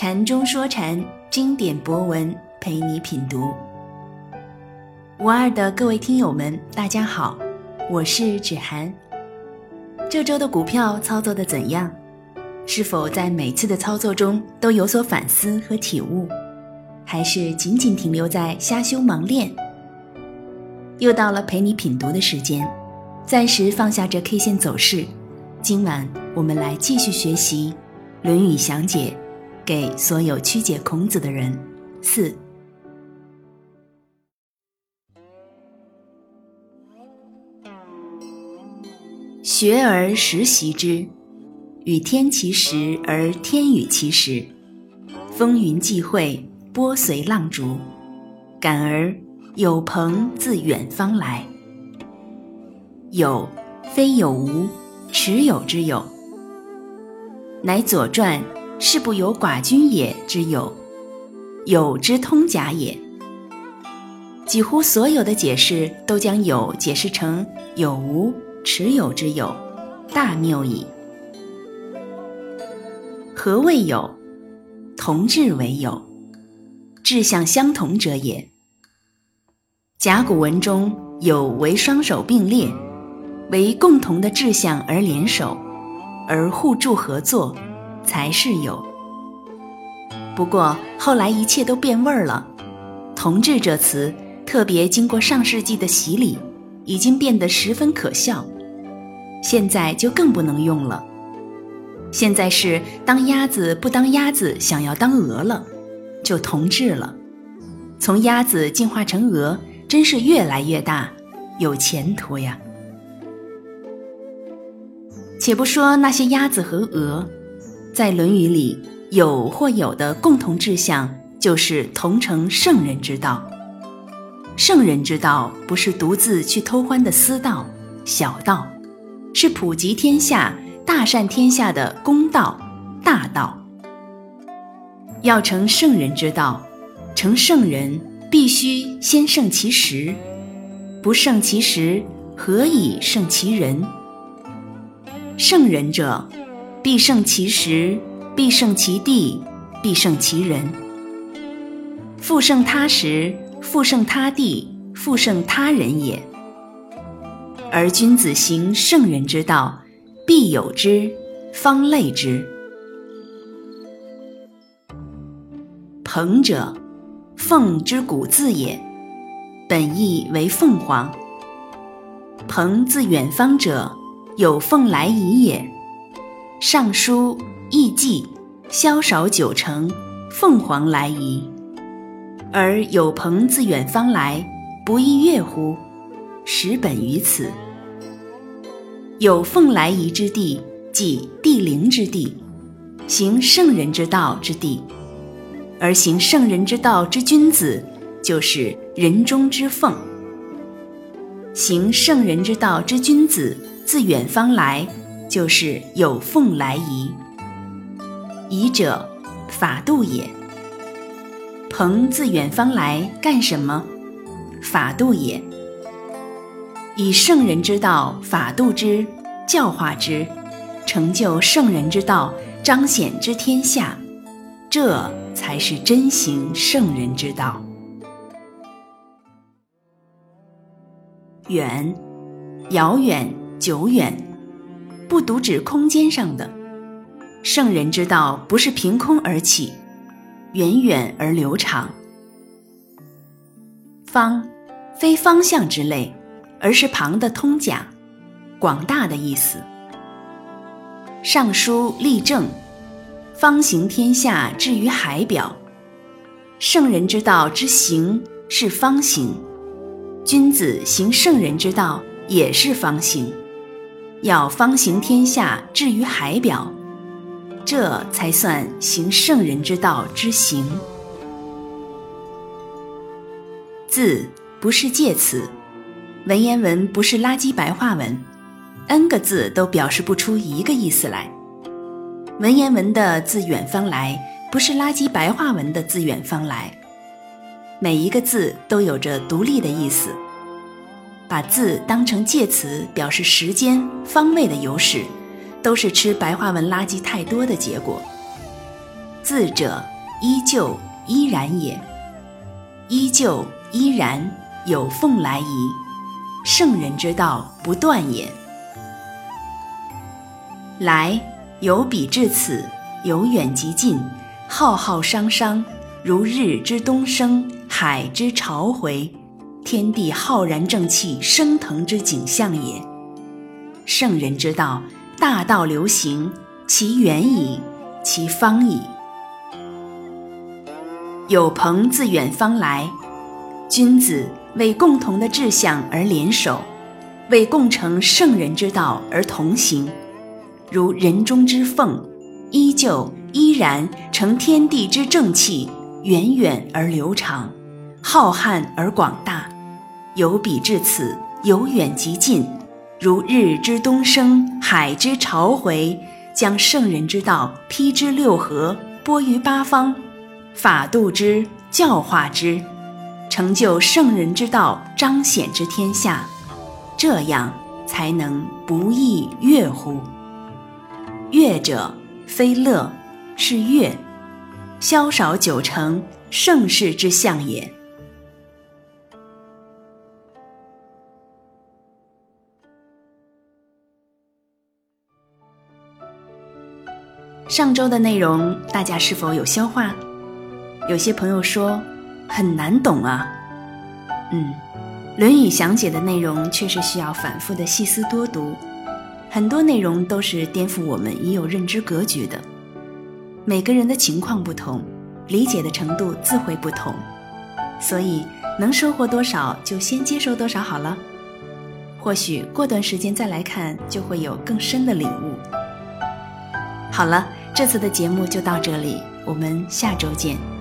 禅中说禅，经典博文陪你品读。五二的各位听友们，大家好，我是芷涵。这周的股票操作的怎样？是否在每次的操作中都有所反思和体悟，还是仅仅停留在瞎修盲练？又到了陪你品读的时间，暂时放下这 K 线走势，今晚我们来继续学习《论语详解》。给所有曲解孔子的人。四，学而时习之，与天齐时而天与其时。风云际会，波随浪逐，感而有朋自远方来。有，非有无，持有之有，乃《左传》。是不有寡君也之有，有之通假也。几乎所有的解释都将有解释成有无、持有之有，大谬矣。何谓有？同志为有，志向相同者也。甲骨文中有为双手并列，为共同的志向而联手，而互助合作。才是有。不过后来一切都变味儿了，“同志”这词特别经过上世纪的洗礼，已经变得十分可笑，现在就更不能用了。现在是当鸭子不当鸭子，想要当鹅了，就同志了。从鸭子进化成鹅，真是越来越大，有前途呀。且不说那些鸭子和鹅。在《论语》里，有或有的共同志向，就是同成圣人之道。圣人之道不是独自去偷欢的私道、小道，是普及天下、大善天下的公道、大道。要成圣人之道，成圣人必须先胜其时，不胜其时，何以胜其人？圣人者。必胜其时，必胜其地，必胜其人。复胜他时，复胜他地，复胜他人也。而君子行圣人之道，必有之，方类之。鹏者，凤之古字也，本意为凤凰。鹏自远方者，有凤来仪也。《尚书·艺记》：“萧韶九成，凤凰来仪。”而有朋自远方来，不亦乐乎？始本于此。有凤来仪之地，即帝灵之地，行圣人之道之地。而行圣人之道之君子，就是人中之凤。行圣人之道之君子，自远方来。就是有凤来仪，仪者，法度也。朋自远方来干什么？法度也。以圣人之道法度之，教化之，成就圣人之道，彰显之天下，这才是真行圣人之道。远，遥远，久远。不独指空间上的圣人之道，不是凭空而起，源远而流长。方，非方向之类，而是旁的通假，广大的意思。尚书立正，方行天下至于海表。圣人之道之行是方行，君子行圣人之道也是方行。要方行天下至于海表，这才算行圣人之道之行。字不是介词，文言文不是垃圾白话文，n 个字都表示不出一个意思来。文言文的自远方来，不是垃圾白话文的自远方来，每一个字都有着独立的意思。把字当成介词表示时间、方位的有史，都是吃白话文垃圾太多的结果。字者，依旧依然也。依旧依然，有凤来仪。圣人之道，不断也。来，由彼至此，由远及近，浩浩汤汤，如日之东升，海之潮回，天地浩然正气升腾之景象也。圣人之道，大道流行，其远矣，其方矣。有朋自远方来，君子为共同的志向而联手，为共成圣人之道而同行，如人中之凤，依旧依然成天地之正气，源远而流长，浩瀚而广大，由彼至此，由远及近。如日之东升，海之潮回，将圣人之道披之六合，播于八方，法度之，教化之，成就圣人之道，彰显之天下，这样才能不亦乐乎？乐者，非乐，是乐，萧少九成，盛世之象也。上周的内容大家是否有消化？有些朋友说很难懂啊。嗯，《论语》详解的内容确实需要反复的细思多读，很多内容都是颠覆我们已有认知格局的。每个人的情况不同，理解的程度自会不同，所以能收获多少就先接受多少好了。或许过段时间再来看，就会有更深的领悟。好了。这次的节目就到这里，我们下周见。